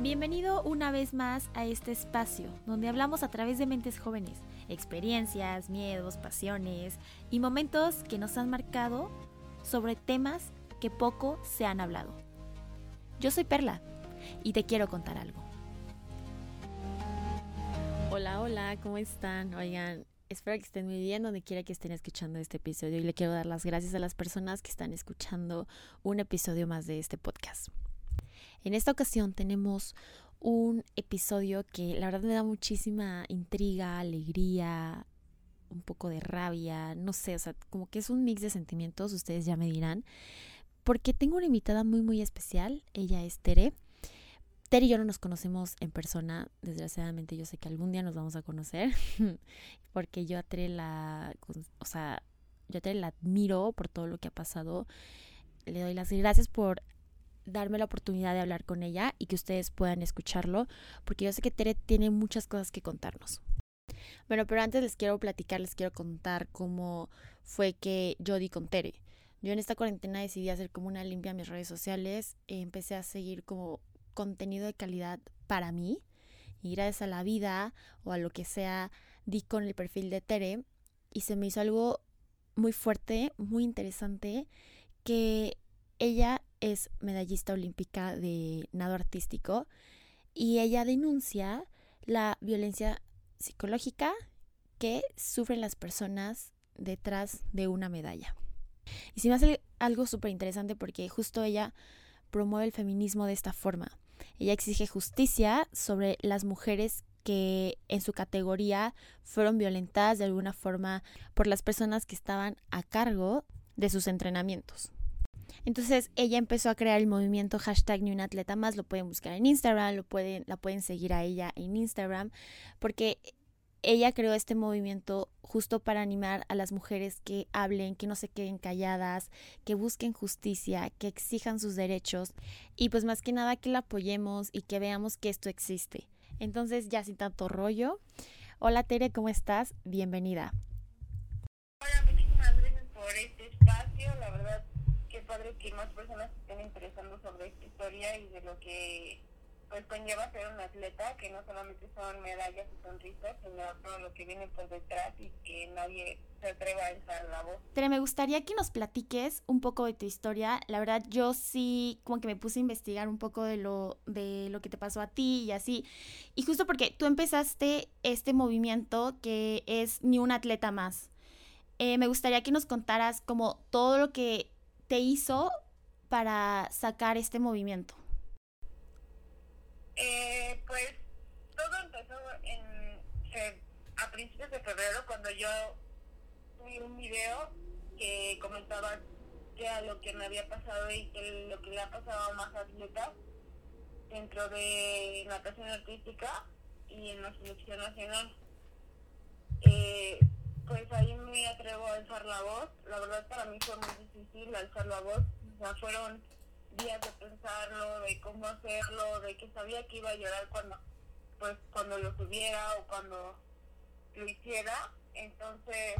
Bienvenido una vez más a este espacio donde hablamos a través de mentes jóvenes, experiencias, miedos, pasiones y momentos que nos han marcado sobre temas que poco se han hablado. Yo soy Perla y te quiero contar algo. Hola, hola, ¿cómo están? Oigan, espero que estén muy bien donde quiera que estén escuchando este episodio y le quiero dar las gracias a las personas que están escuchando un episodio más de este podcast. En esta ocasión tenemos un episodio que la verdad me da muchísima intriga, alegría, un poco de rabia, no sé, o sea, como que es un mix de sentimientos, ustedes ya me dirán, porque tengo una invitada muy, muy especial, ella es Tere. Tere y yo no nos conocemos en persona, desgraciadamente yo sé que algún día nos vamos a conocer, porque yo a Tere la, o sea, yo a la admiro por todo lo que ha pasado, le doy las gracias por darme la oportunidad de hablar con ella y que ustedes puedan escucharlo, porque yo sé que Tere tiene muchas cosas que contarnos. Bueno, pero antes les quiero platicar, les quiero contar cómo fue que yo di con Tere. Yo en esta cuarentena decidí hacer como una limpia a mis redes sociales, empecé a seguir como contenido de calidad para mí y gracias a la vida o a lo que sea di con el perfil de Tere y se me hizo algo muy fuerte, muy interesante que ella es medallista olímpica de nado artístico y ella denuncia la violencia psicológica que sufren las personas detrás de una medalla. Y se me hace algo súper interesante porque justo ella promueve el feminismo de esta forma. Ella exige justicia sobre las mujeres que en su categoría fueron violentadas de alguna forma por las personas que estaban a cargo de sus entrenamientos. Entonces ella empezó a crear el movimiento hashtag ni un atleta más, lo pueden buscar en Instagram, lo pueden, la pueden seguir a ella en Instagram, porque ella creó este movimiento justo para animar a las mujeres que hablen, que no se queden calladas, que busquen justicia, que exijan sus derechos y pues más que nada que la apoyemos y que veamos que esto existe. Entonces ya sin tanto rollo. Hola Tere, ¿cómo estás? Bienvenida. Hola, muchísimas gracias por este espacio. La verdad padre que más personas estén interesando sobre esta historia y de lo que pues conlleva ser un atleta, que no solamente son medallas y sonrisas, sino todo lo que viene por detrás y que nadie se atreva a alzar la voz. Tere, me gustaría que nos platiques un poco de tu historia. La verdad, yo sí como que me puse a investigar un poco de lo, de lo que te pasó a ti y así. Y justo porque tú empezaste este movimiento que es ni un atleta más. Eh, me gustaría que nos contaras como todo lo que te hizo para sacar este movimiento? Eh, pues todo empezó en, a principios de febrero cuando yo subí un video que comentaba que era lo que me había pasado y que lo que le ha pasado a más atletas dentro de natación artística y en la selección nacional. Eh, pues ahí me atrevo a alzar la voz. La verdad para mí fue muy difícil alzar la voz. O sea, fueron días de pensarlo, de cómo hacerlo, de que sabía que iba a llorar cuando, pues, cuando lo subiera o cuando lo hiciera. Entonces,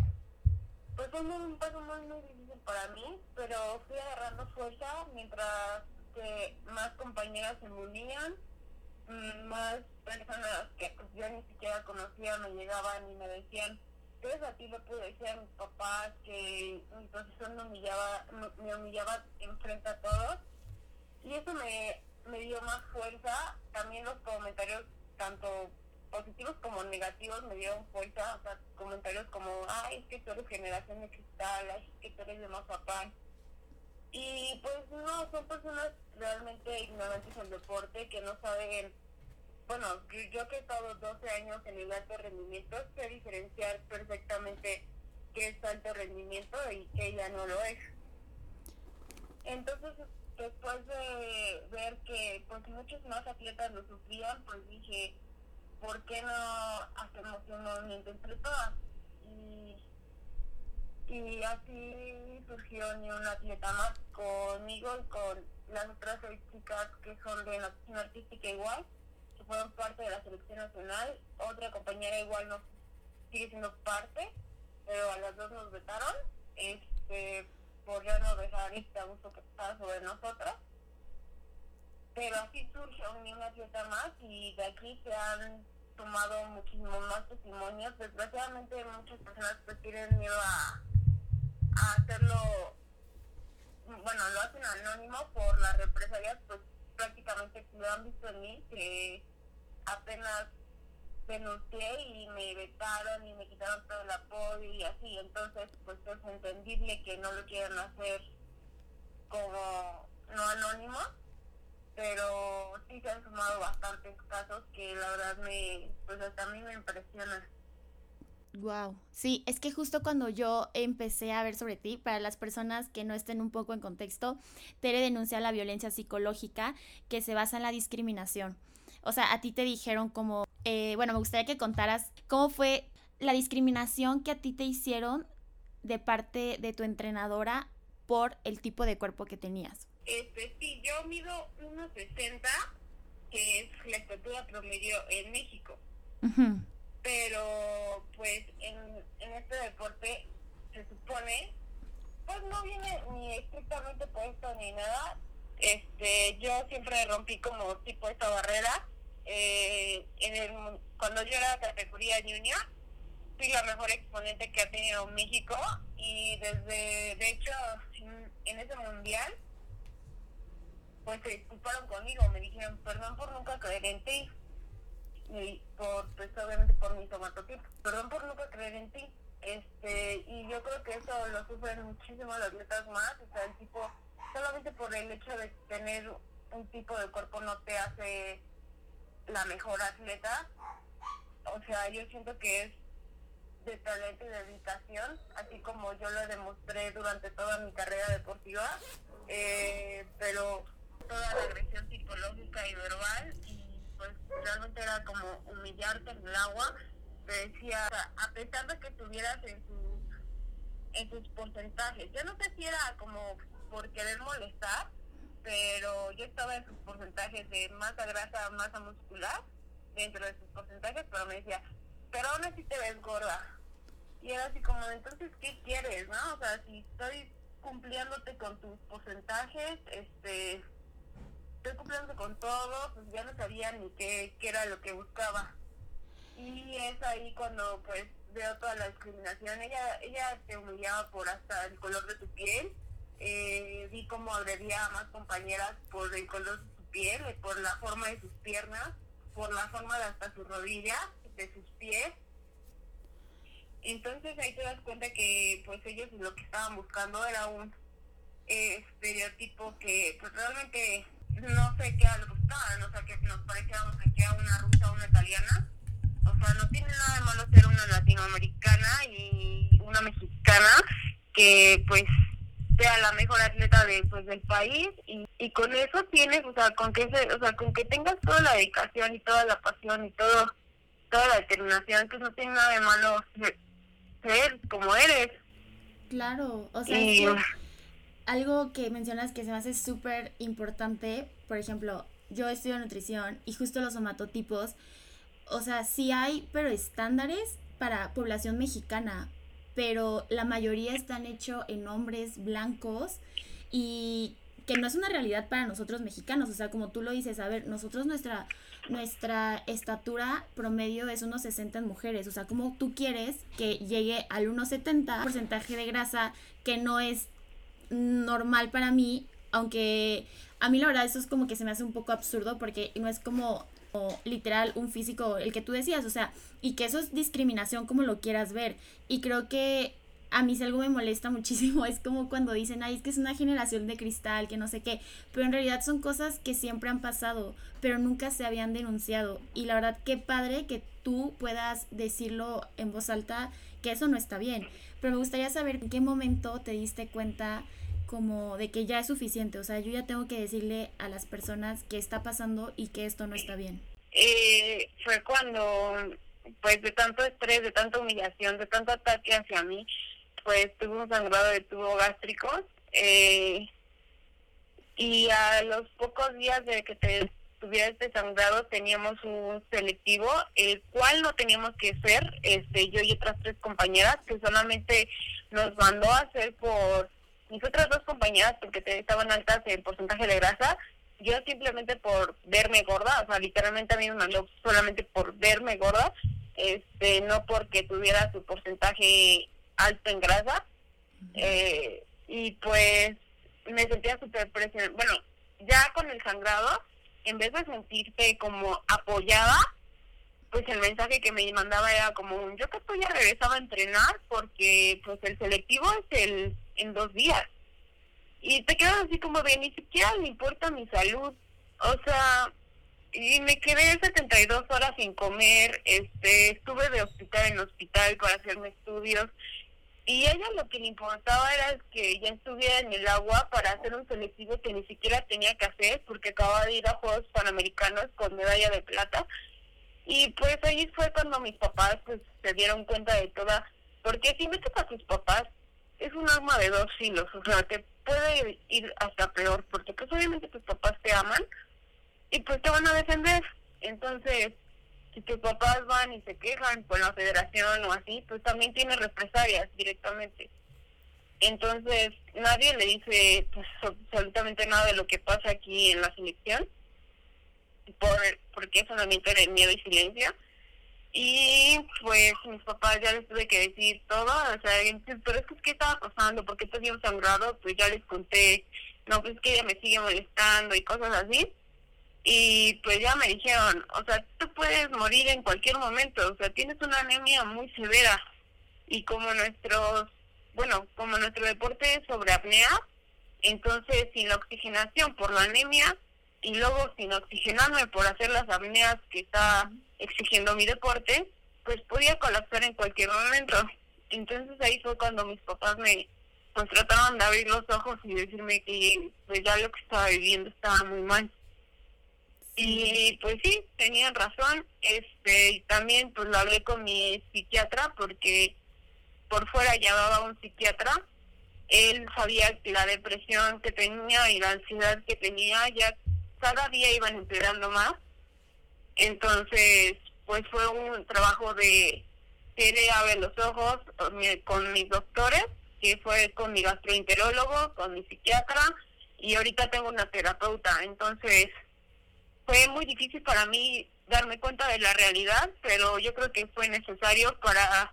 pues fue un paso muy, muy difícil para mí, pero fui agarrando fuerza mientras que más compañeras se me unían, mm, más personas que pues, yo ni siquiera conocía me llegaban y me decían, entonces a ti le pude decir a mis papás que mi profesor me humillaba, me humillaba enfrente a todos. Y eso me, me dio más fuerza. También los comentarios, tanto positivos como negativos, me dieron fuerza. O sea, comentarios como, ay, es que tú eres generación de cristal, ay, es que tú eres de Mazapán. Y pues no, son personas realmente ignorantes del deporte que no saben bueno, yo que he estado 12 años en el alto rendimiento, sé diferenciar perfectamente qué es alto rendimiento y qué ya no lo es. Entonces, después de ver que pues muchos más atletas lo sufrían, pues dije, ¿por qué no hacemos un movimiento entre todas? Y, y así surgió ni un atleta más conmigo y con las otras chicas que son de natación artística igual fueron parte de la selección nacional. Otra compañera igual no sigue siendo parte, pero a las dos nos vetaron este, por ya no dejar este abuso que está sobre nosotras. pero así surge una fiesta más y de aquí se han tomado muchísimos más testimonios. Desgraciadamente muchas personas pues tienen miedo a, hacerlo, bueno, lo hacen anónimo por las represalias, pues prácticamente lo han visto en mí, que apenas denuncié y me vetaron y me quitaron todo el apoyo y así, entonces pues es entendible que no lo quieran hacer como no anónimo, pero sí se han sumado bastantes casos que la verdad me, pues hasta a mí me impresiona. Wow, sí, es que justo cuando yo empecé a ver sobre ti, para las personas que no estén un poco en contexto, Tere denuncia la violencia psicológica que se basa en la discriminación. O sea, a ti te dijeron como, eh, bueno, me gustaría que contaras cómo fue la discriminación que a ti te hicieron de parte de tu entrenadora por el tipo de cuerpo que tenías. Este, sí, yo mido 1,60, que es la estatura promedio en México. Pero, pues, en, en este deporte se supone, pues no viene ni estrictamente puesto ni nada. Este, yo siempre rompí como tipo esta barrera. Eh, en el, cuando yo era categoría junior, fui la mejor exponente que ha tenido México y desde, de hecho, en ese mundial pues se disculparon conmigo, me dijeron, perdón por nunca creer en ti, y por, pues obviamente por mi somatotipo, perdón por nunca creer en ti, este, y yo creo que eso lo sufren muchísimo las atletas más, o sea, el tipo, solamente por el hecho de tener un tipo de cuerpo no te hace la mejor atleta, o sea, yo siento que es de talento y dedicación, así como yo lo demostré durante toda mi carrera deportiva, eh, pero toda la agresión psicológica y verbal y pues realmente era como humillarte en el agua. Te decía, a pesar de que estuvieras en sus, en sus porcentajes, yo no sé si era como por querer molestar, pero yo estaba en sus porcentajes de masa grasa, masa muscular, dentro de sus porcentajes, pero me decía, pero aún así te ves gorda. Y era así como, entonces, ¿qué quieres, no? O sea, si estoy cumpliéndote con tus porcentajes, este, estoy cumpliendo con todo, pues ya no sabía ni qué, qué era lo que buscaba. Y es ahí cuando pues veo toda la discriminación. Ella ella te humillaba por hasta el color de tu piel. Eh, vi cómo agredía a más compañeras por el color de su piel, por la forma de sus piernas, por la forma de hasta sus rodillas, de sus pies. Entonces ahí te das cuenta que pues ellos lo que estaban buscando era un eh, estereotipo que pues realmente no sé qué algo estaban, o sea, que nos parecíamos que era una rusa o una italiana. O sea, no tiene nada de malo ser una latinoamericana y una mexicana que pues sea la mejor atleta de pues del país y, y con eso tienes, o sea, con que o sea, con que tengas toda la dedicación y toda la pasión y todo toda la determinación, que no tiene nada de malo ser como eres. Claro, o sea, algo que mencionas que se me hace súper importante, por ejemplo, yo estudio nutrición y justo los somatotipos, o sea, sí hay, pero estándares para población mexicana, pero la mayoría están hechos en hombres blancos y que no es una realidad para nosotros mexicanos, o sea, como tú lo dices, a ver, nosotros nuestra nuestra estatura promedio es unos 60 en mujeres, o sea, como tú quieres que llegue al 1.70 porcentaje de grasa que no es normal para mí, aunque a mí la verdad eso es como que se me hace un poco absurdo porque no es como, literal un físico el que tú decías, o sea, y que eso es discriminación como lo quieras ver. Y creo que a mí si algo me molesta muchísimo es como cuando dicen, ay, es que es una generación de cristal, que no sé qué, pero en realidad son cosas que siempre han pasado, pero nunca se habían denunciado. Y la verdad, qué padre que tú puedas decirlo en voz alta que eso no está bien. Pero me gustaría saber en qué momento te diste cuenta como de que ya es suficiente, o sea, yo ya tengo que decirle a las personas qué está pasando y que esto no está bien. Eh, fue cuando, pues de tanto estrés, de tanta humillación, de tanto ataque hacia mí, pues tuve un sangrado de tubo gástrico eh, y a los pocos días de que te tuviera este sangrado teníamos un selectivo, el cual no teníamos que hacer, este, yo y otras tres compañeras, que solamente nos mandó a hacer por mis otras dos compañeras, porque estaban altas en porcentaje de grasa, yo simplemente por verme gorda, o sea, literalmente a mí me mandó solamente por verme gorda, este, no porque tuviera su porcentaje alto en grasa, eh, y pues me sentía súper presionada, bueno, ya con el sangrado, en vez de sentirte como apoyada, pues el mensaje que me mandaba era como, yo que estoy ya regresaba a entrenar porque pues el selectivo es el en dos días. Y te quedas así como de, ni siquiera me importa mi salud. O sea, y me quedé 72 horas sin comer, este, estuve de hospital en hospital para hacerme estudios. Y ella lo que le importaba era que ya estuviera en el agua para hacer un selectivo que ni siquiera tenía que hacer porque acababa de ir a Juegos Panamericanos con medalla de plata y pues ahí fue cuando mis papás pues se dieron cuenta de toda, porque si metes a tus papás es un arma de dos filos, o sea, te puede ir hasta peor, porque pues obviamente tus papás te aman y pues te van a defender. Entonces, si tus papás van y se quejan con la federación o así, pues también tiene represalias directamente. Entonces, nadie le dice pues, absolutamente nada de lo que pasa aquí en la selección por, porque es un ambiente de miedo y silencio. Y pues mis papás ya les tuve que decir todo, o sea, pero es que ¿qué estaba pasando? ¿Por qué dio sangrado? Pues ya les conté, no, pues es que ella me sigue molestando y cosas así. Y pues ya me dijeron, o sea, tú puedes morir en cualquier momento, o sea, tienes una anemia muy severa. Y como nuestros, bueno, como nuestro deporte es sobre apnea, entonces sin la oxigenación por la anemia, y luego sin oxigenarme por hacer las apneas que está exigiendo mi deporte, pues podía colapsar en cualquier momento. Entonces ahí fue cuando mis papás me pues trataron de abrir los ojos y decirme que pues ya lo que estaba viviendo estaba muy mal. Y pues sí, tenían razón. Este, y también pues lo hablé con mi psiquiatra porque por fuera llevaba un psiquiatra. Él sabía que la depresión que tenía y la ansiedad que tenía ya cada día iban empeorando más. Entonces, pues fue un trabajo de que le abre los ojos con mis doctores, que fue con mi gastroenterólogo, con mi psiquiatra y ahorita tengo una terapeuta. Entonces, fue muy difícil para mí darme cuenta de la realidad, pero yo creo que fue necesario para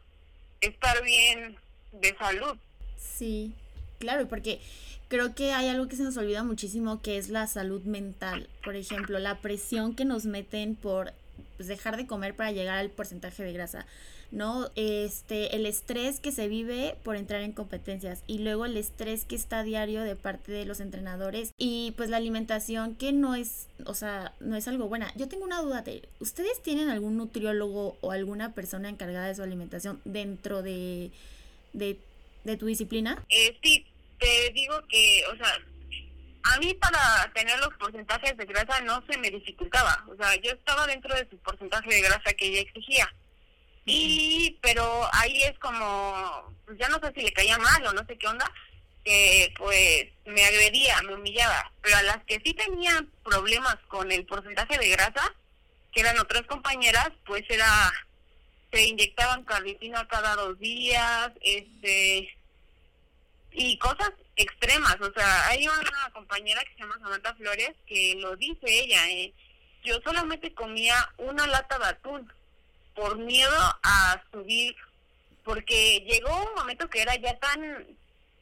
estar bien de salud. Sí, claro, porque creo que hay algo que se nos olvida muchísimo que es la salud mental. Por ejemplo, la presión que nos meten por pues, dejar de comer para llegar al porcentaje de grasa. ¿no? Este, el estrés que se vive por entrar en competencias y luego el estrés que está diario de parte de los entrenadores y pues la alimentación que no es, o sea, no es algo buena. Yo tengo una duda de, ¿ustedes tienen algún nutriólogo o alguna persona encargada de su alimentación dentro de, de, de tu disciplina? Eh, sí, te digo que, o sea, a mí para tener los porcentajes de grasa no se me dificultaba, o sea, yo estaba dentro de su porcentaje de grasa que ella exigía. Y, pero ahí es como, pues ya no sé si le caía mal o no sé qué onda, que pues me agredía, me humillaba. Pero a las que sí tenían problemas con el porcentaje de grasa, que eran otras compañeras, pues era, se inyectaban carnitina cada dos días, este, y cosas extremas. O sea, hay una compañera que se llama Samantha Flores que lo dice ella, eh, yo solamente comía una lata de atún por miedo a subir, porque llegó un momento que era ya tan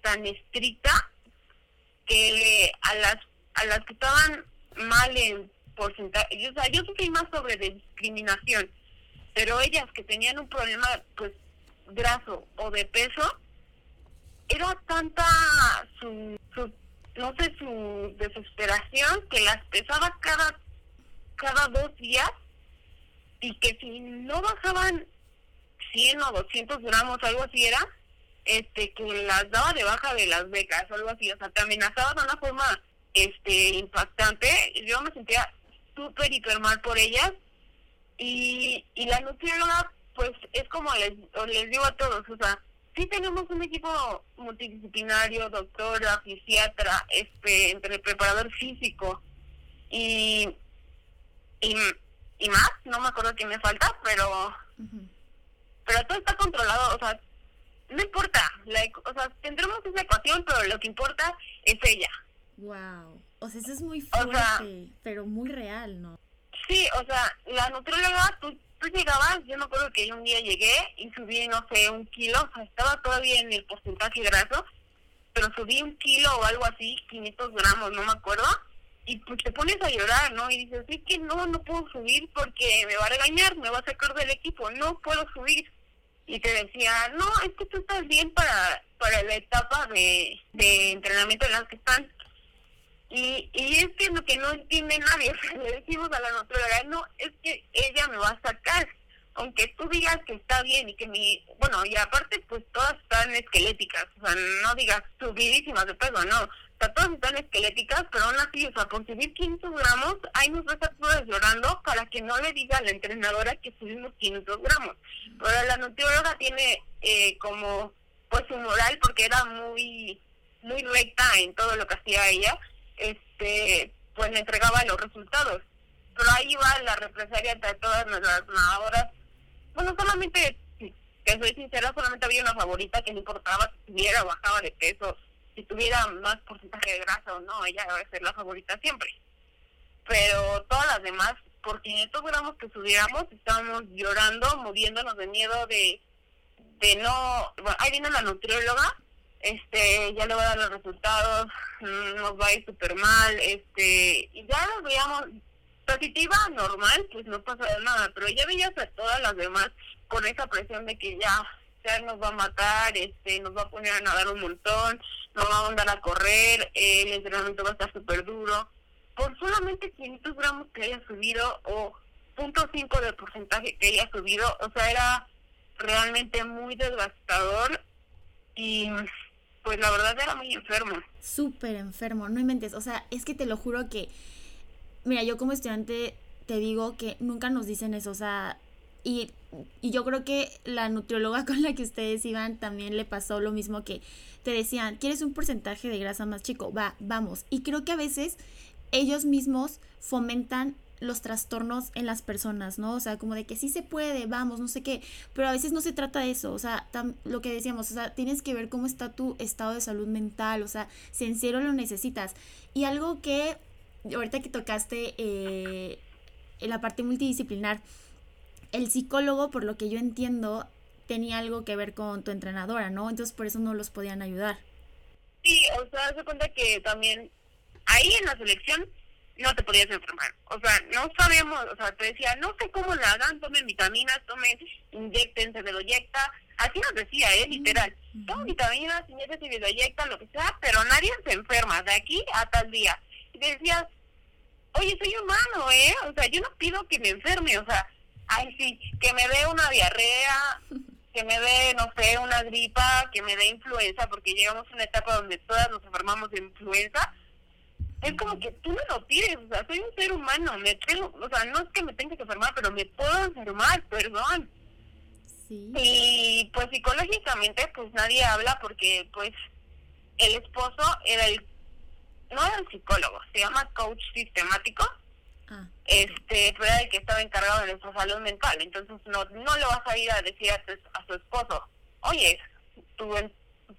tan estricta que a las a las que estaban mal en porcentaje, o sea, yo sufrí más sobre discriminación, pero ellas que tenían un problema pues graso o de peso, era tanta su, no sé, su desesperación que las pesaba cada, cada dos días y que si no bajaban 100 o 200 gramos, algo así era, este, que las daba de baja de las becas algo así, o sea, te amenazaba de una forma este impactante, yo me sentía súper hiper mal por ellas y, y la nutrióloga pues es como les, les digo a todos, o sea, sí tenemos un equipo multidisciplinario, doctora, fisiatra, este, entre el preparador físico y, y, más, no me acuerdo qué me falta, pero pero todo está controlado, o sea, no importa, la, o sea, tendremos esa ecuación, pero lo que importa es ella. Wow. O sea, eso es muy fuerte, pero muy real, ¿no? Sí, o sea, la nutrióloga, tú, llegabas, yo me acuerdo que un día llegué y subí, no sé, un kilo, o sea, estaba todavía en el porcentaje graso, pero subí un kilo o algo así, 500 gramos, no me acuerdo, y pues te pones a llorar, ¿no? Y dices, sí que no, no puedo subir porque me va a regañar, me va a sacar del equipo, no puedo subir. Y te decía, no, es que tú estás bien para, para la etapa de, de entrenamiento en las que están. Y, y es que lo que no entiende nadie, o sea, le decimos a la nutróloga, no, es que ella me va a sacar aunque tú digas que está bien y que mi, bueno, y aparte pues todas están esqueléticas, o sea, no digas subidísimas de peso, no, o sea, todas están esqueléticas, pero aún así, o sea, por subir 500 gramos, ahí nos va a estar todas llorando para que no le diga a la entrenadora que subimos 500 gramos. Pero la nutrióloga tiene eh, como, pues su moral, porque era muy, muy recta en todo lo que hacía ella, este, pues le entregaba los resultados. Pero ahí va la represalia de todas nuestras nadadoras bueno, solamente, que soy sincera, solamente había una favorita que no importaba si tuviera o bajaba de peso, si tuviera más porcentaje de grasa o no, ella debe ser la favorita siempre. Pero todas las demás, por 500 gramos que subiéramos, estábamos llorando, moviéndonos de miedo de, de no... Bueno, ahí viene la nutrióloga, este, ya le va a dar los resultados, mm, nos va a ir súper mal, este, y ya nos veíamos positiva, normal, pues no pasa nada, pero ya veías a todas las demás con esa presión de que ya, ya nos va a matar, este, nos va a poner a nadar un montón, nos va a mandar a correr, el entrenamiento va a estar súper duro. Por solamente 500 gramos que haya subido o 0.5 de porcentaje que haya subido, o sea, era realmente muy devastador y pues la verdad era muy enfermo. Súper enfermo, no inventes, o sea, es que te lo juro que mira, yo como estudiante te digo que nunca nos dicen eso, o sea, y, y, yo creo que la nutrióloga con la que ustedes iban también le pasó lo mismo que te decían, ¿quieres un porcentaje de grasa más chico? Va, vamos. Y creo que a veces ellos mismos fomentan los trastornos en las personas, ¿no? O sea, como de que sí se puede, vamos, no sé qué, pero a veces no se trata de eso, o sea, lo que decíamos, o sea, tienes que ver cómo está tu estado de salud mental, o sea, si en serio lo necesitas. Y algo que ahorita que tocaste eh, en la parte multidisciplinar, el psicólogo, por lo que yo entiendo, tenía algo que ver con tu entrenadora, ¿no? Entonces por eso no los podían ayudar. Sí, o sea, se cuenta que también ahí en la selección no te podías enfermar. O sea, no sabíamos, o sea, te decía, no sé cómo la hagan, tomen vitaminas, tomen, inyecten, se lo inyecta. Así nos decía, ¿eh? Literal. Tomen vitaminas, inyecten, se lo inyectan, lo que sea, pero nadie se enferma de aquí a tal día decías, oye, soy humano, ¿eh? O sea, yo no pido que me enferme, o sea, ay, sí, que me dé una diarrea, que me dé, no sé, una gripa, que me dé influenza, porque llegamos a una etapa donde todas nos enfermamos de influenza. Es como que tú me lo pides, o sea, soy un ser humano, me tengo, o sea, no es que me tenga que enfermar, pero me puedo enfermar, perdón. Sí. Y pues psicológicamente, pues nadie habla porque, pues, el esposo era el no era el psicólogo, se llama coach sistemático, ah. este, pero era el que estaba encargado de nuestra salud mental. Entonces no, no le vas a ir a decir a tu, a su esposo, oye, tu,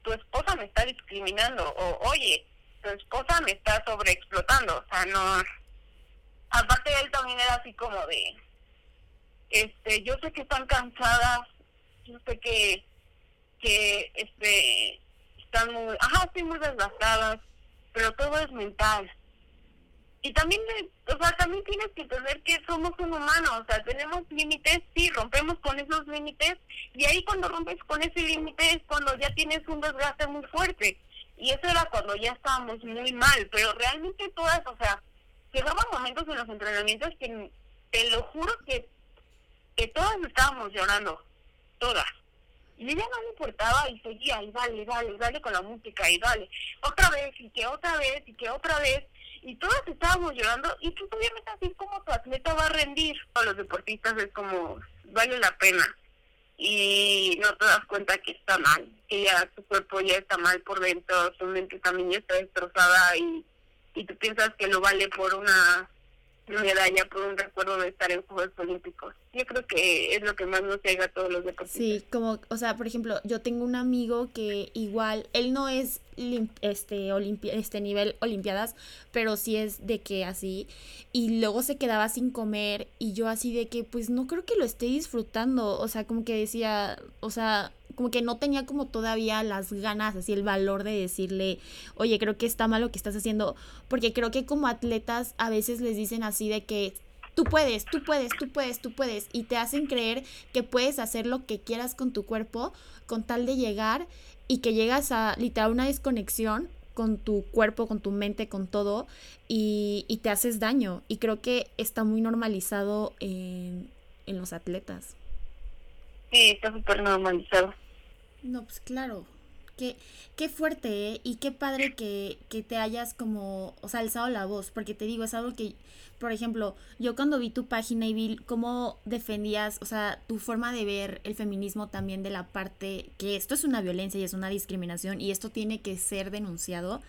tu esposa me está discriminando, o oye, tu esposa me está sobreexplotando, o sea, no... Aparte él también era así como de, este, yo sé que están cansadas, yo sé que, que, este, están muy, ajá, estoy muy desgastadas, pero todo es mental. Y también, o sea, también tienes que entender que somos un humano, o sea, tenemos límites, sí, rompemos con esos límites, y ahí cuando rompes con ese límite es cuando ya tienes un desgaste muy fuerte. Y eso era cuando ya estábamos muy mal, pero realmente todas, o sea, llegaban momentos en los entrenamientos que te lo juro que, que todas estábamos llorando, todas. Y ella no le importaba y seguía, y dale, dale, dale con la música, y dale, otra vez, y que otra vez, y que otra vez. Y todas estábamos llorando, y tú obviamente así como tu atleta va a rendir. A los deportistas es como, vale la pena. Y no te das cuenta que está mal, que ya tu cuerpo ya está mal por dentro, tu mente también ya está destrozada, y, y tú piensas que lo vale por una medalla por un recuerdo de estar en Juegos Olímpicos. Yo creo que es lo que más nos llega a todos los deportistas. Sí, como, o sea, por ejemplo, yo tengo un amigo que igual, él no es este, este nivel olimpiadas, pero sí es de que así, y luego se quedaba sin comer, y yo así de que, pues no creo que lo esté disfrutando, o sea, como que decía, o sea, como que no tenía como todavía las ganas, así el valor de decirle, oye, creo que está mal lo que estás haciendo, porque creo que como atletas a veces les dicen así de que tú puedes, tú puedes, tú puedes, tú puedes, y te hacen creer que puedes hacer lo que quieras con tu cuerpo con tal de llegar y que llegas a literal una desconexión con tu cuerpo, con tu mente, con todo, y, y te haces daño. Y creo que está muy normalizado en, en los atletas. Sí, está súper normalizado. No, pues claro. Qué, qué fuerte, ¿eh? Y qué padre que, que te hayas como, o sea, alzado la voz, porque te digo, es algo que, por ejemplo, yo cuando vi tu página y vi cómo defendías, o sea, tu forma de ver el feminismo también de la parte que esto es una violencia y es una discriminación y esto tiene que ser denunciado,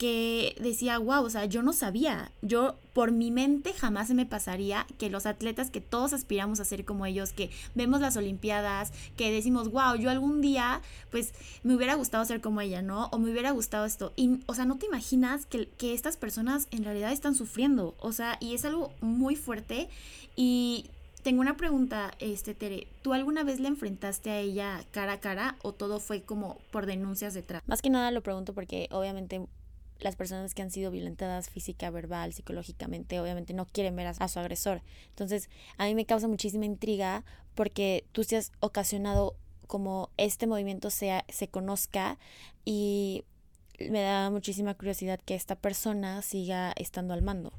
que decía, wow, o sea, yo no sabía, yo por mi mente jamás se me pasaría que los atletas que todos aspiramos a ser como ellos, que vemos las Olimpiadas, que decimos, wow, yo algún día, pues me hubiera gustado ser como ella, ¿no? O me hubiera gustado esto. Y, o sea, no te imaginas que, que estas personas en realidad están sufriendo, o sea, y es algo muy fuerte. Y tengo una pregunta, este Tere, ¿tú alguna vez le enfrentaste a ella cara a cara o todo fue como por denuncias detrás? Más que nada lo pregunto porque obviamente las personas que han sido violentadas física, verbal, psicológicamente, obviamente no quieren ver a, su agresor. Entonces, a mí me causa muchísima intriga porque tú te has ocasionado como este movimiento sea, se conozca y me da muchísima curiosidad que esta persona siga estando al mando.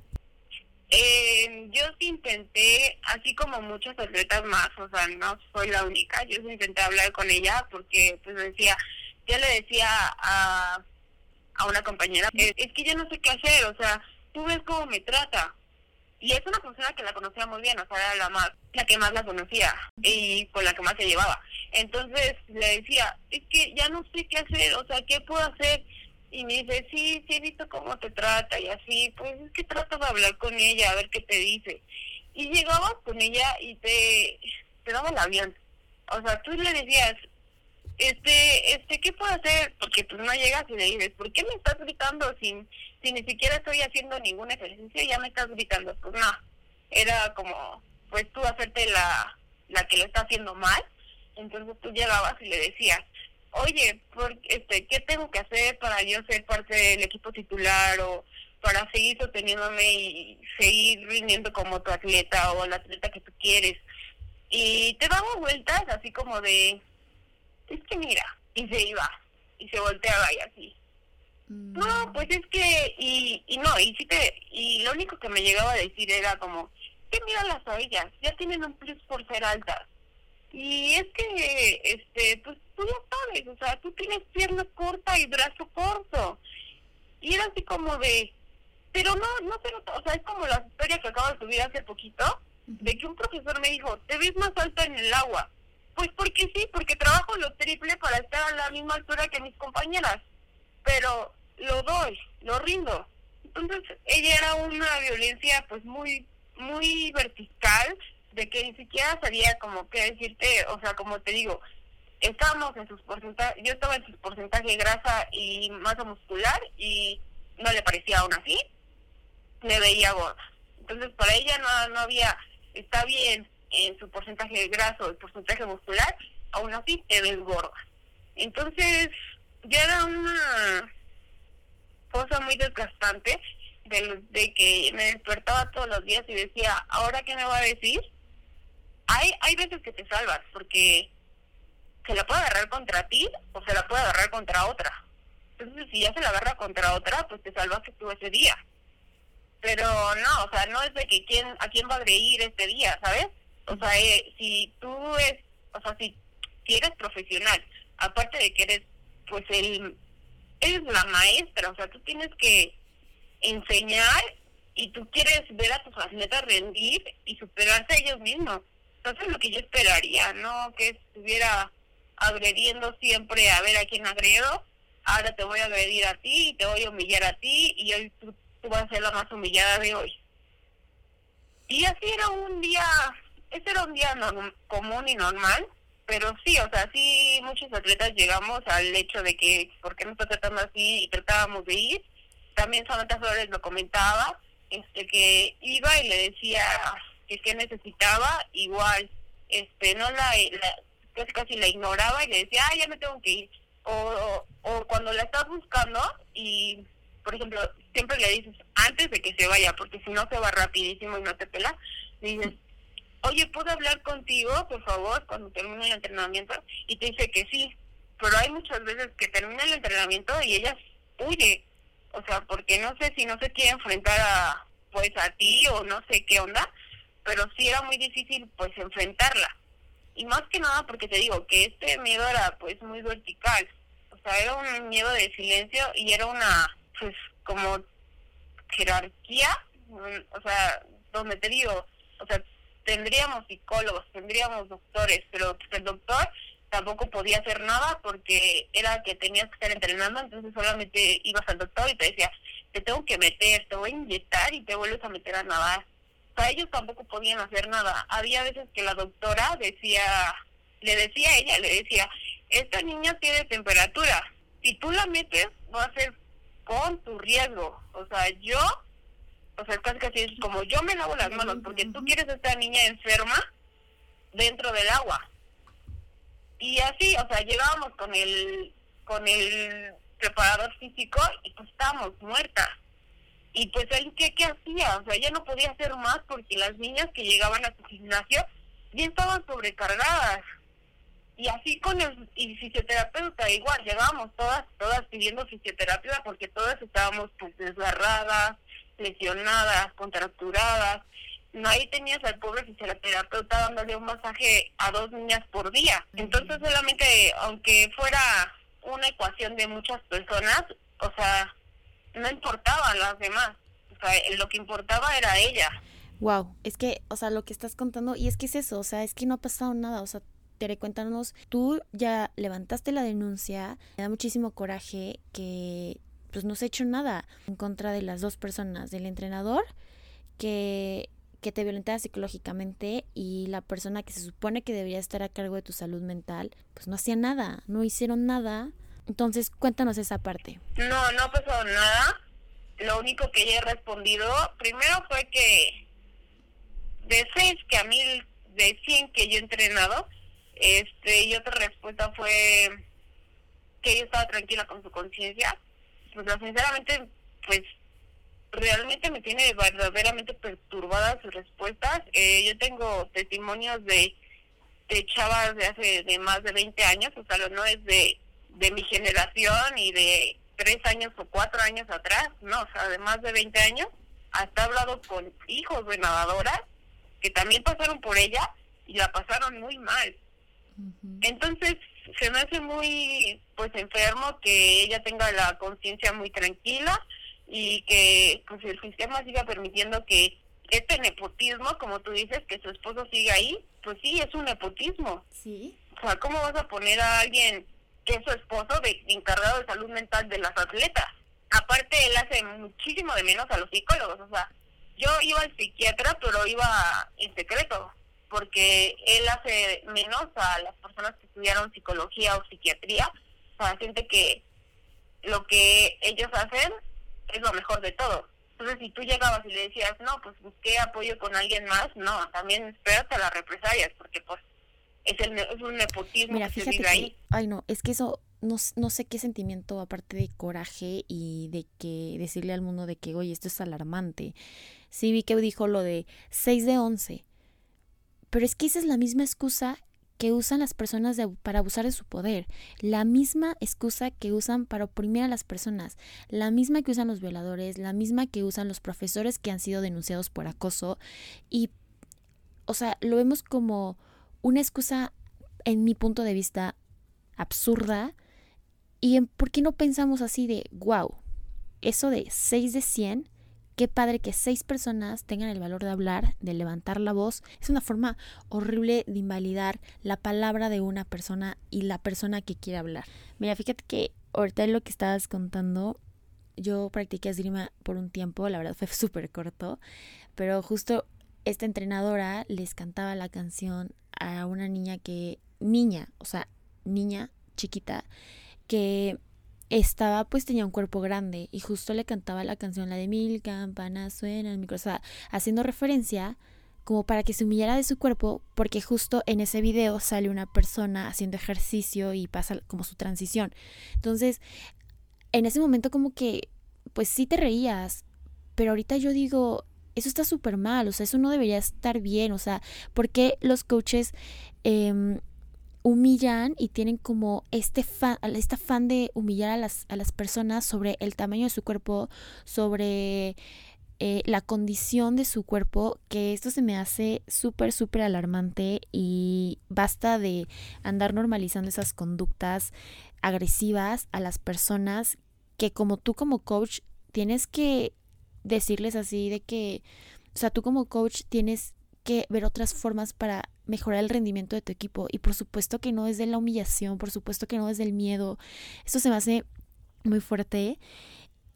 Eh, yo sí intenté, así como muchos atletas más, o sea, no soy la única, yo sí intenté hablar con ella porque pues decía, yo le decía a a una compañera, es, que yo no sé qué hacer, o sea, tú ves cómo me trata. Y es una persona que la conocía muy bien, o sea, era la más, la que más la conocía y con la que más se llevaba. Entonces le decía, es que ya no sé qué hacer, o sea, ¿qué puedo hacer? Y me dice, sí, sí he visto cómo te trata y así, pues es que trato de hablar con ella, a ver qué te dice. Y llegabas con ella y te, te daba el avión. O sea, tú le decías, este, este, ¿qué puedo hacer? Porque pues, no llegas y le dices, ¿por qué me estás gritando sin, si ni siquiera estoy haciendo ningún ejercicio y ya me estás gritando? Pues no, era como, pues tú hacerte la, la que lo está haciendo mal, entonces tú llegabas y le decías, oye, por, este, ¿qué tengo que hacer para yo ser parte del equipo titular o para seguir sosteniéndome y seguir rindiendo como tu atleta o la atleta que tú quieres? Y te daba vueltas así como de, es que mira, y se iba, y se volteaba y así. Mm. No, pues es que, y, y no, y sí te, y lo único que me llegaba a decir era como, que las a ellas, ya tienen un plus por ser altas. Y es que, este, pues tú ya sabes, o sea, tú tienes pierna corta y brazo corto. Y era así como de, pero no, no se o sea, es como la historia que acabo de subir hace poquito, de que un profesor me dijo, te ves más alta en el agua. Pues porque sí, porque trabajo lo triple para estar a la misma altura que mis compañeras, pero lo doy, lo rindo. Entonces ella era una violencia pues muy muy vertical de que ni siquiera sabía como qué decirte, o sea, como te digo, estábamos en sus porcentajes, yo estaba en sus porcentajes de grasa y masa muscular y no le parecía aún así, me veía gorda. Entonces para ella no, no había, está bien, en su porcentaje de graso, el porcentaje muscular, aún así te ves gorda. Entonces, ya era una cosa muy desgastante de, de que me despertaba todos los días y decía, ¿ahora qué me va a decir? Hay, hay veces que te salvas, porque se la puede agarrar contra ti o se la puede agarrar contra otra. Entonces, si ya se la agarra contra otra, pues te salvaste tú ese día. Pero no, o sea, no es de que quién, a quién va a agredir este día, ¿sabes? O sea, eh, si tú es, o sea, si, si eres profesional, aparte de que eres, pues, el, eres la maestra, o sea, tú tienes que enseñar y tú quieres ver a tus atletas rendir y superarse a ellos mismos. Entonces, lo que yo esperaría, ¿no? Que estuviera agrediendo siempre a ver a quién agredo. Ahora te voy a agredir a ti y te voy a humillar a ti y hoy tú, tú vas a ser la más humillada de hoy. Y así era un día, ese era un día común y normal, pero sí, o sea, sí muchos atletas llegamos al hecho de que, ¿por qué no está tratando así? Y tratábamos de ir. También Samantha Flores lo comentaba, este que iba y le decía que qué necesitaba, igual, este no la, casi casi la ignoraba y le decía, ah, ya me tengo que ir. O, o, cuando la estás buscando y, por ejemplo, siempre le dices, antes de que se vaya, porque si no se va rapidísimo y no te pela, dices, oye, ¿puedo hablar contigo, por favor, cuando termine el entrenamiento? Y te dice que sí, pero hay muchas veces que termina el entrenamiento y ella huye, o sea, porque no sé si no se quiere enfrentar a, pues, a ti o no sé qué onda, pero sí era muy difícil, pues, enfrentarla. Y más que nada porque te digo que este miedo era, pues, muy vertical, o sea, era un miedo de silencio y era una, pues, como jerarquía, o sea, donde te digo, o sea, tendríamos psicólogos, tendríamos doctores, pero el doctor tampoco podía hacer nada porque era que tenías que estar entrenando, entonces solamente ibas al doctor y te decía, te tengo que meter, te voy a inyectar y te vuelves a meter a nadar. O sea, ellos tampoco podían hacer nada. Había veces que la doctora decía, le decía a ella, le decía, esta niña tiene temperatura, si tú la metes va a ser con tu riesgo. O sea, yo o sea, casi casi es como yo me lavo las manos porque tú quieres a esta niña enferma dentro del agua. Y así, o sea, llegábamos con el con el preparador físico y pues estábamos muertas. Y pues él, ¿qué, ¿qué hacía? O sea, ella no podía hacer más porque las niñas que llegaban a su gimnasio ya estaban sobrecargadas. Y así con el y fisioterapeuta, igual, llegábamos todas, todas pidiendo fisioterapia porque todas estábamos pues desgarradas, lesionadas, contracturadas. No, ahí tenías al pobre fisioterapeuta dándole un masaje a dos niñas por día. Entonces solamente, aunque fuera una ecuación de muchas personas, o sea, no importaban las demás. O sea, lo que importaba era ella. Wow, es que, o sea, lo que estás contando, y es que es eso, o sea, es que no ha pasado nada, o sea, Tere, cuéntanos, tú ya levantaste la denuncia, me da muchísimo coraje que pues no se ha hecho nada en contra de las dos personas, del entrenador que, que te violentaba psicológicamente y la persona que se supone que debería estar a cargo de tu salud mental, pues no hacía nada, no hicieron nada. Entonces, cuéntanos esa parte. No, no ha pasado nada. Lo único que ella he respondido, primero fue que de seis que a mil, de cien que yo he entrenado, este, y otra respuesta fue que ella estaba tranquila con su conciencia pues sinceramente, pues realmente me tiene verdaderamente perturbadas sus respuestas. Eh, yo tengo testimonios de, de chavas de hace de más de 20 años, o sea, no es de, de mi generación y de tres años o cuatro años atrás, no, o sea, de más de 20 años. Hasta he hablado con hijos de nadadoras que también pasaron por ella y la pasaron muy mal. Entonces, se me hace muy pues enfermo que ella tenga la conciencia muy tranquila y que pues el sistema siga permitiendo que este nepotismo, como tú dices, que su esposo siga ahí, pues sí, es un nepotismo. Sí. O sea, ¿cómo vas a poner a alguien que es su esposo de encargado de salud mental de las atletas? Aparte, él hace muchísimo de menos a los psicólogos. O sea, yo iba al psiquiatra, pero iba en secreto porque él hace menos a las personas que estudiaron psicología o psiquiatría, o sea, siente que lo que ellos hacen es lo mejor de todo. Entonces, si tú llegabas y le decías, no, pues busqué apoyo con alguien más, no, también espérate a las represalias, porque pues es, el, es un nepotismo que se vive ahí. Ay, no, es que eso, no, no sé qué sentimiento, aparte de coraje y de que decirle al mundo de que, oye, esto es alarmante. Sí vi que dijo lo de 6 de 11 pero es que esa es la misma excusa que usan las personas para abusar de su poder, la misma excusa que usan para oprimir a las personas, la misma que usan los violadores, la misma que usan los profesores que han sido denunciados por acoso y, o sea, lo vemos como una excusa, en mi punto de vista, absurda. ¿Y en, por qué no pensamos así de, wow, eso de 6 de 100 Qué padre que seis personas tengan el valor de hablar, de levantar la voz. Es una forma horrible de invalidar la palabra de una persona y la persona que quiere hablar. Mira, fíjate que ahorita lo que estabas contando, yo practiqué esgrima por un tiempo, la verdad fue súper corto, pero justo esta entrenadora les cantaba la canción a una niña que, niña, o sea, niña chiquita, que estaba, pues tenía un cuerpo grande y justo le cantaba la canción, la de mil campanas suenan, micro, o sea, haciendo referencia como para que se humillara de su cuerpo, porque justo en ese video sale una persona haciendo ejercicio y pasa como su transición. Entonces, en ese momento como que, pues sí te reías, pero ahorita yo digo, eso está súper mal, o sea, eso no debería estar bien, o sea, ¿por qué los coaches eh, humillan y tienen como este fan, este fan de humillar a las, a las personas sobre el tamaño de su cuerpo, sobre eh, la condición de su cuerpo, que esto se me hace súper, súper alarmante y basta de andar normalizando esas conductas agresivas a las personas que como tú como coach tienes que decirles así de que, o sea, tú como coach tienes que ver otras formas para mejorar el rendimiento de tu equipo. Y por supuesto que no es de la humillación, por supuesto que no es del miedo. Esto se me hace muy fuerte.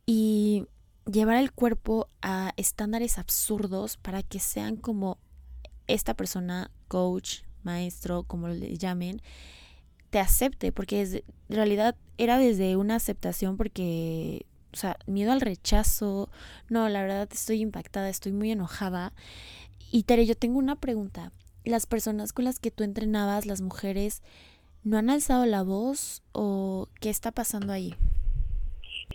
Y llevar el cuerpo a estándares absurdos para que sean como esta persona, coach, maestro, como le llamen, te acepte, porque en realidad era desde una aceptación porque, o sea, miedo al rechazo, no, la verdad estoy impactada, estoy muy enojada y Tere, yo tengo una pregunta. ¿Las personas con las que tú entrenabas, las mujeres, no han alzado la voz o qué está pasando ahí?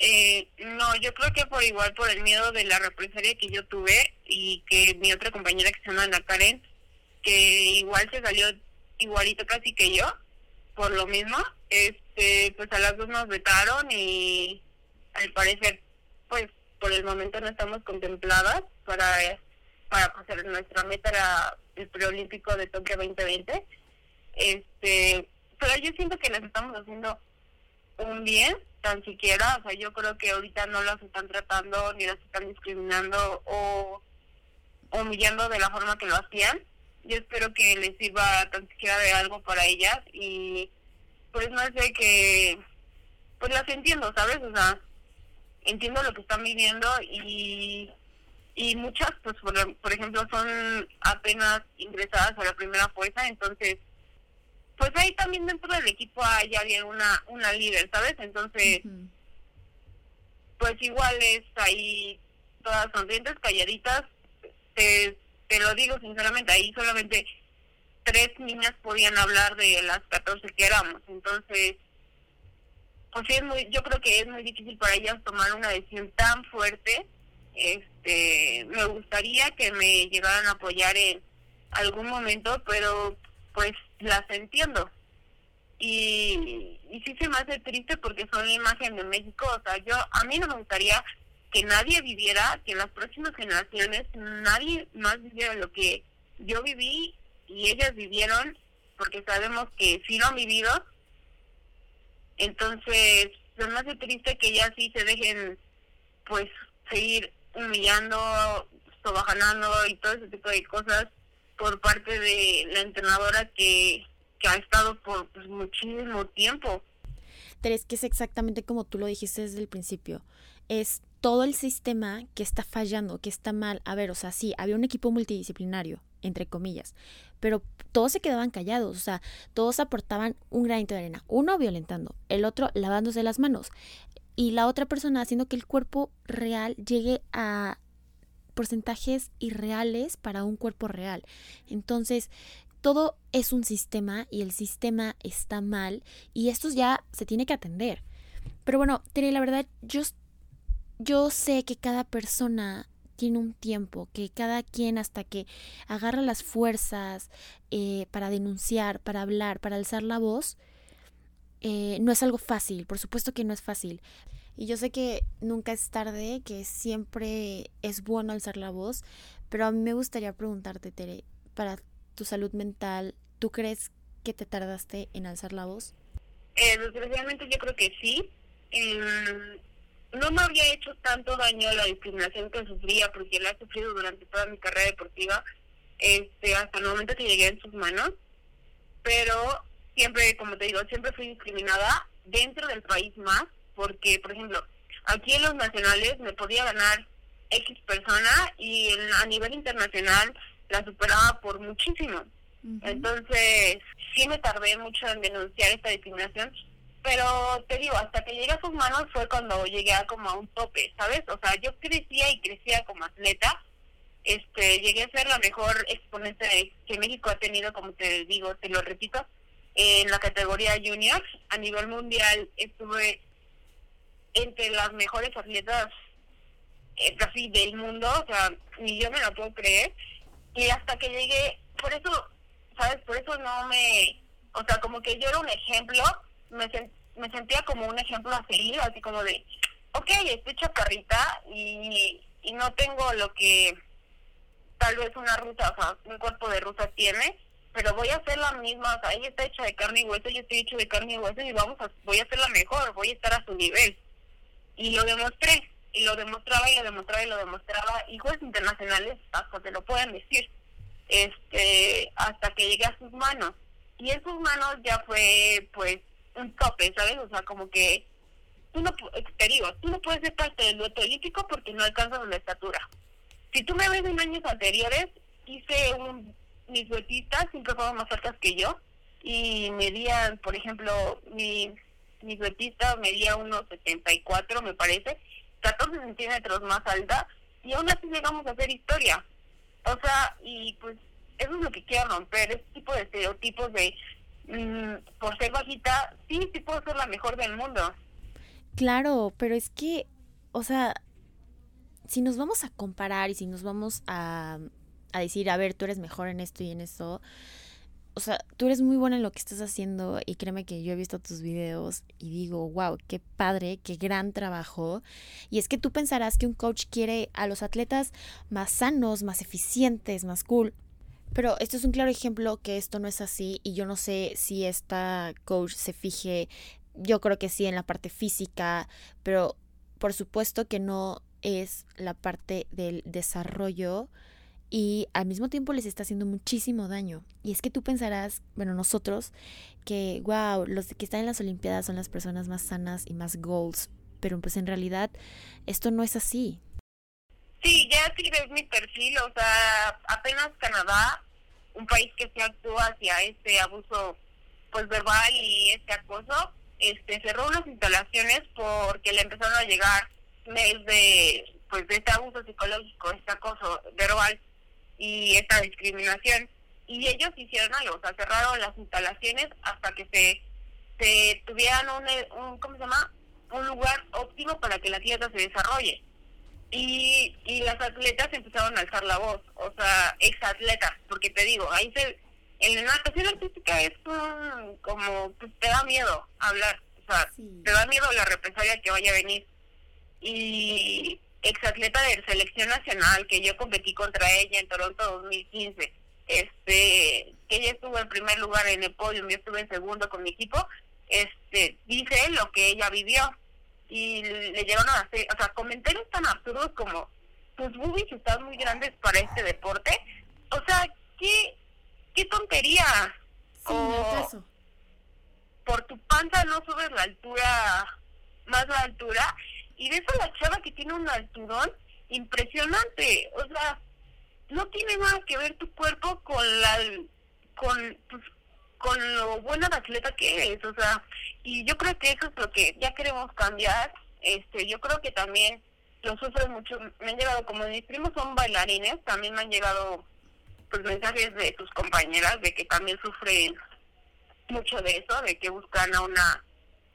Eh, no, yo creo que por igual, por el miedo de la represalia que yo tuve y que mi otra compañera que se llama Ana Karen, que igual se salió igualito casi que yo, por lo mismo, este, pues a las dos nos vetaron y al parecer, pues por el momento no estamos contempladas para para hacer nuestra meta era el preolímpico de Tokio 2020. Este, pero yo siento que les estamos haciendo un bien, tan siquiera, o sea, yo creo que ahorita no las están tratando ni las están discriminando o humillando de la forma que lo hacían. Yo espero que les sirva tan siquiera de algo para ellas y pues no sé que pues las entiendo, ¿sabes? O sea, entiendo lo que están viviendo y y muchas, pues por, ejemplo, son apenas ingresadas a la primera fuerza, entonces, pues ahí también dentro del equipo hay alguien, una, una líder, ¿sabes? Entonces, pues igual es ahí todas sonrientes, calladitas, te, te lo digo sinceramente, ahí solamente tres niñas podían hablar de las 14 que éramos, entonces pues sí es muy, yo creo que es muy difícil para ellas tomar una decisión tan fuerte este me gustaría que me llegaran a apoyar en algún momento pero pues las entiendo. Y, y sí se me hace triste porque son la imagen de México o sea yo a mí no me gustaría que nadie viviera que en las próximas generaciones nadie más viviera lo que yo viví y ellas vivieron porque sabemos que sí lo han vivido. Entonces se me hace triste que ellas sí se dejen pues seguir humillando, sobajanando y todo ese tipo de cosas por parte de la entrenadora que, que ha estado por pues, muchísimo tiempo. Tres, que es exactamente como tú lo dijiste desde el principio. Es todo el sistema que está fallando, que está mal. A ver, o sea, sí, había un equipo multidisciplinario, entre comillas, pero todos se quedaban callados, o sea, todos aportaban un granito de arena, uno violentando, el otro lavándose las manos, y la otra persona haciendo que el cuerpo real llegue a porcentajes irreales para un cuerpo real. Entonces, todo es un sistema y el sistema está mal y esto ya se tiene que atender. Pero bueno, Tere, la verdad, yo, yo sé que cada persona tiene un tiempo, que cada quien hasta que agarra las fuerzas eh, para denunciar, para hablar, para alzar la voz, eh, no es algo fácil, por supuesto que no es fácil. Y yo sé que nunca es tarde, que siempre es bueno alzar la voz, pero a mí me gustaría preguntarte, Tere, para tu salud mental, ¿tú crees que te tardaste en alzar la voz? Eh, desgraciadamente yo creo que sí. Em, no me había hecho tanto daño la discriminación que sufría, porque la he sufrido durante toda mi carrera deportiva, este, hasta el momento que llegué en sus manos. Pero siempre, como te digo, siempre fui discriminada dentro del país más, porque, por ejemplo, aquí en los nacionales me podía ganar X persona y a nivel internacional la superaba por muchísimo. Entonces, sí me tardé mucho en denunciar esta discriminación, pero te digo, hasta que llegué a sus manos fue cuando llegué a como a un tope, ¿sabes? O sea, yo crecía y crecía como atleta, este, llegué a ser la mejor exponente que México ha tenido, como te digo, te lo repito, en la categoría junior. A nivel mundial estuve entre las mejores atletas eh, casi del mundo, o sea, ni yo me lo puedo creer. Y hasta que llegué, por eso, ¿sabes? Por eso no me, o sea, como que yo era un ejemplo, me, me sentía como un ejemplo a seguir, así como de, ok, estoy chaparrita y, y no tengo lo que tal vez una rusa, o sea, un cuerpo de rusa tiene, pero voy a hacer la misma, o sea, ella está hecha de carne y hueso, yo estoy hecho de carne y hueso y vamos a, voy a hacer la mejor, voy a estar a su nivel. Y lo demostré, y lo demostraba y lo demostraba y lo demostraba, y jueces internacionales hasta te lo pueden decir, este, hasta que llegué a sus manos. Y en sus manos ya fue, pues, un tope, ¿sabes? O sea, como que tú no, te digo, tú no puedes ser parte del dueto olímpico porque no alcanzas la estatura. Si tú me ves en años anteriores, hice un mis duetistas siempre fueron más altas que yo y medían, por ejemplo, mi, mis duetistas medía unos 74, me parece, 14 centímetros más alta y aún así llegamos a hacer historia. O sea, y pues eso es lo que quiero romper, ese tipo de estereotipos de mm, por ser bajita, sí, sí puedo ser la mejor del mundo. Claro, pero es que, o sea, si nos vamos a comparar y si nos vamos a a decir, a ver, tú eres mejor en esto y en eso. O sea, tú eres muy buena en lo que estás haciendo y créeme que yo he visto tus videos y digo, wow, qué padre, qué gran trabajo. Y es que tú pensarás que un coach quiere a los atletas más sanos, más eficientes, más cool. Pero esto es un claro ejemplo que esto no es así y yo no sé si esta coach se fije, yo creo que sí en la parte física, pero por supuesto que no es la parte del desarrollo y al mismo tiempo les está haciendo muchísimo daño. Y es que tú pensarás, bueno, nosotros, que, wow, los que están en las Olimpiadas son las personas más sanas y más goals, pero pues en realidad esto no es así. Sí, ya sí ves mi perfil, o sea, apenas Canadá, un país que se actúa hacia este abuso pues verbal y este acoso, este cerró unas instalaciones porque le empezaron a llegar mails de pues de este abuso psicológico, este acoso verbal y esta discriminación. Y ellos hicieron algo, o sea, cerraron las instalaciones hasta que se, se tuvieran un, ¿cómo se llama? un lugar óptimo para que la atleta se desarrolle. Y, y las atletas empezaron a alzar la voz, o sea, exatletas, porque te digo, ahí se, en la natación artística es como, pues te da miedo hablar, o sea, te da miedo la represalia que vaya a venir. Y exatleta de selección nacional, que yo competí contra ella en Toronto 2015, este, que ella estuvo en primer lugar en el podio, yo estuve en segundo con mi equipo, este, dice lo que ella vivió. Y le llegaron a hacer, o sea, comentarios tan absurdos como tus boobies están muy grandes para este deporte, o sea, qué, qué tontería. o por tu panza no subes la altura, más la altura, y ves a la chava que tiene un alturón impresionante, o sea, no tiene nada que ver tu cuerpo con la con pues, con lo buena de atleta que eres, o sea, y yo creo que eso es lo que ya queremos cambiar, este, yo creo que también lo sufren mucho, me han llegado, como mis primos son bailarines, también me han llegado pues mensajes de sus compañeras de que también sufren mucho de eso, de que buscan a una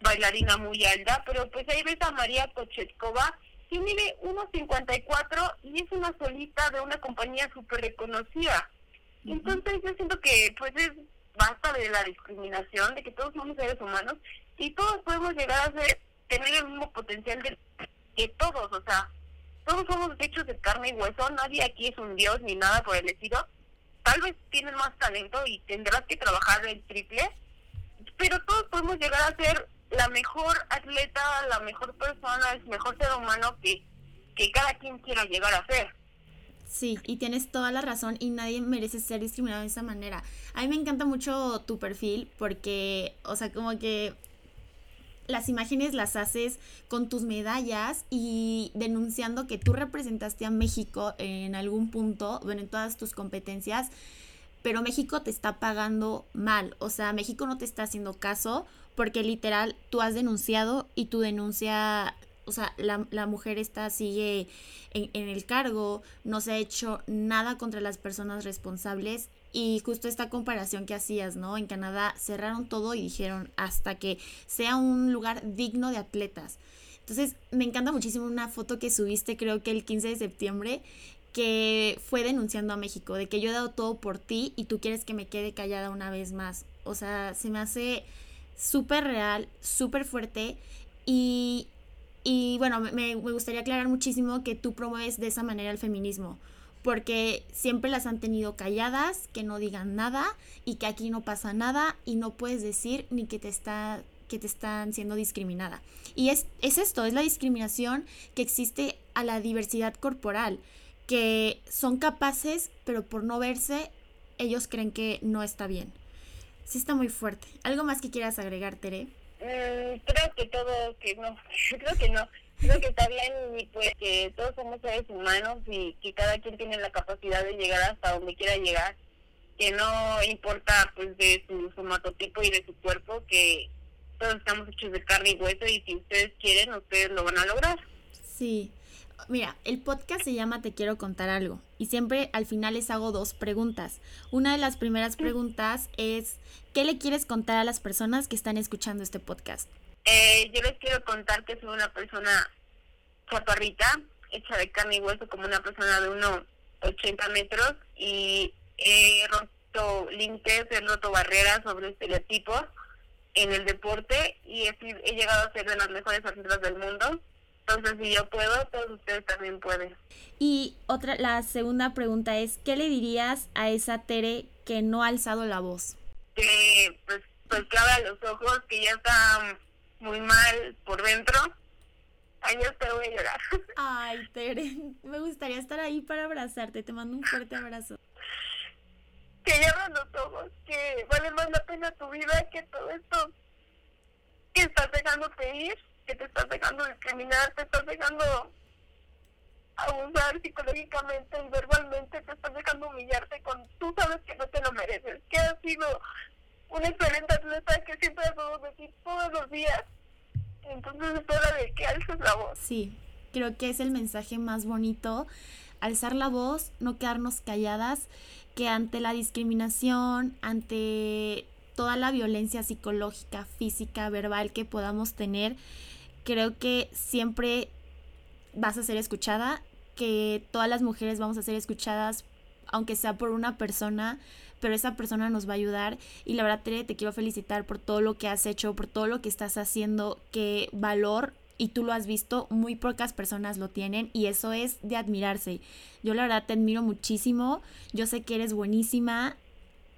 bailarina muy alta, pero pues ahí ves a María Kochetkova, que mide 1.54 y es una solita de una compañía súper reconocida. Entonces yo siento que pues es basta de la discriminación, de que todos somos seres humanos y todos podemos llegar a ser, tener el mismo potencial de, que todos, o sea, todos somos hechos de carne y hueso, nadie aquí es un dios ni nada por el estilo. Tal vez tienen más talento y tendrás que trabajar el triple, pero todos podemos llegar a ser la mejor atleta, la mejor persona, el mejor ser humano que, que cada quien quiera llegar a ser. Sí, y tienes toda la razón y nadie merece ser discriminado de esa manera. A mí me encanta mucho tu perfil porque, o sea, como que las imágenes las haces con tus medallas y denunciando que tú representaste a México en algún punto, bueno, en todas tus competencias, pero México te está pagando mal, o sea, México no te está haciendo caso porque literal tú has denunciado y tu denuncia, o sea, la, la mujer está, sigue en, en el cargo, no se ha hecho nada contra las personas responsables y justo esta comparación que hacías, ¿no? En Canadá cerraron todo y dijeron hasta que sea un lugar digno de atletas. Entonces, me encanta muchísimo una foto que subiste, creo que el 15 de septiembre, que fue denunciando a México, de que yo he dado todo por ti y tú quieres que me quede callada una vez más. O sea, se me hace súper real, súper fuerte y, y bueno, me, me gustaría aclarar muchísimo que tú promueves de esa manera el feminismo porque siempre las han tenido calladas, que no digan nada y que aquí no pasa nada y no puedes decir ni que te está que te están siendo discriminada. Y es, es esto, es la discriminación que existe a la diversidad corporal, que son capaces, pero por no verse, ellos creen que no está bien. Sí está muy fuerte. ¿Algo más que quieras agregar, Tere? Mm, creo que todo, que no, creo que no. Creo que está bien y pues que todos somos seres humanos y que cada quien tiene la capacidad de llegar hasta donde quiera llegar. Que no importa pues de su somatotipo y de su cuerpo que todos estamos hechos de carne y hueso y si ustedes quieren ustedes lo van a lograr. Sí Mira, el podcast se llama Te quiero contar algo y siempre al final les hago dos preguntas. Una de las primeras preguntas es, ¿qué le quieres contar a las personas que están escuchando este podcast? Eh, yo les quiero contar que soy una persona chaparrita, hecha de carne y hueso como una persona de unos 80 metros y he roto límites, he roto barreras sobre estereotipos en el deporte y he, he llegado a ser de las mejores atletas del mundo. Entonces, si yo puedo, todos ustedes también pueden. Y otra, la segunda pregunta es, ¿qué le dirías a esa Tere que no ha alzado la voz? Que, pues, pues que abra los ojos, que ya está muy mal por dentro. Ay, yo te voy a llorar. Ay, Tere, me gustaría estar ahí para abrazarte. Te mando un fuerte abrazo. Que llevan los ojos, que vale más la pena tu vida que todo esto que estás dejándote ir, que te estás dejando discriminar, te estás dejando abusar psicológicamente y verbalmente, te estás dejando humillarte con tú sabes que no te lo mereces, que has sido un excelente atleta que siempre has de ti todos los días entonces es hora de que alces la voz. Sí, creo que es el mensaje más bonito. Alzar la voz, no quedarnos calladas, que ante la discriminación, ante toda la violencia psicológica, física, verbal que podamos tener, creo que siempre vas a ser escuchada, que todas las mujeres vamos a ser escuchadas, aunque sea por una persona, pero esa persona nos va a ayudar. Y la verdad, Tere, te quiero felicitar por todo lo que has hecho, por todo lo que estás haciendo, que valor y tú lo has visto, muy pocas personas lo tienen y eso es de admirarse. Yo la verdad te admiro muchísimo, yo sé que eres buenísima,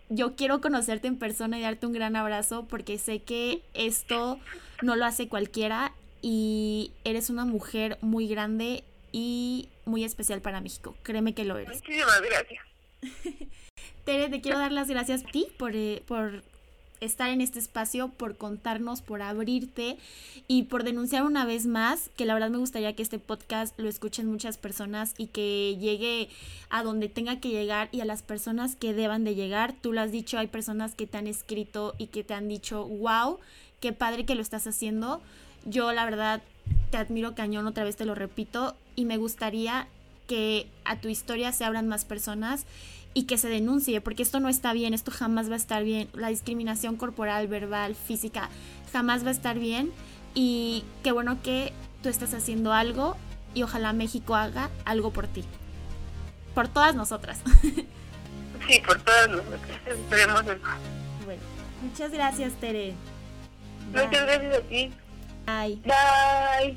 yo quiero conocerte en persona y darte un gran abrazo porque sé que esto no lo hace cualquiera y eres una mujer muy grande y muy especial para México. Créeme que lo eres. Muchísimas gracias. Tere, te quiero dar las gracias a ti por, eh, por estar en este espacio, por contarnos, por abrirte y por denunciar una vez más, que la verdad me gustaría que este podcast lo escuchen muchas personas y que llegue a donde tenga que llegar y a las personas que deban de llegar. Tú lo has dicho, hay personas que te han escrito y que te han dicho, wow, qué padre que lo estás haciendo. Yo la verdad te admiro cañón, otra vez te lo repito, y me gustaría que a tu historia se abran más personas y que se denuncie, porque esto no está bien, esto jamás va a estar bien. La discriminación corporal, verbal, física, jamás va a estar bien. Y qué bueno que tú estás haciendo algo y ojalá México haga algo por ti. Por todas nosotras. Sí, por todas nosotras. Esperemos Bueno, muchas gracias, Tere. Muchas gracias a ti. Bye.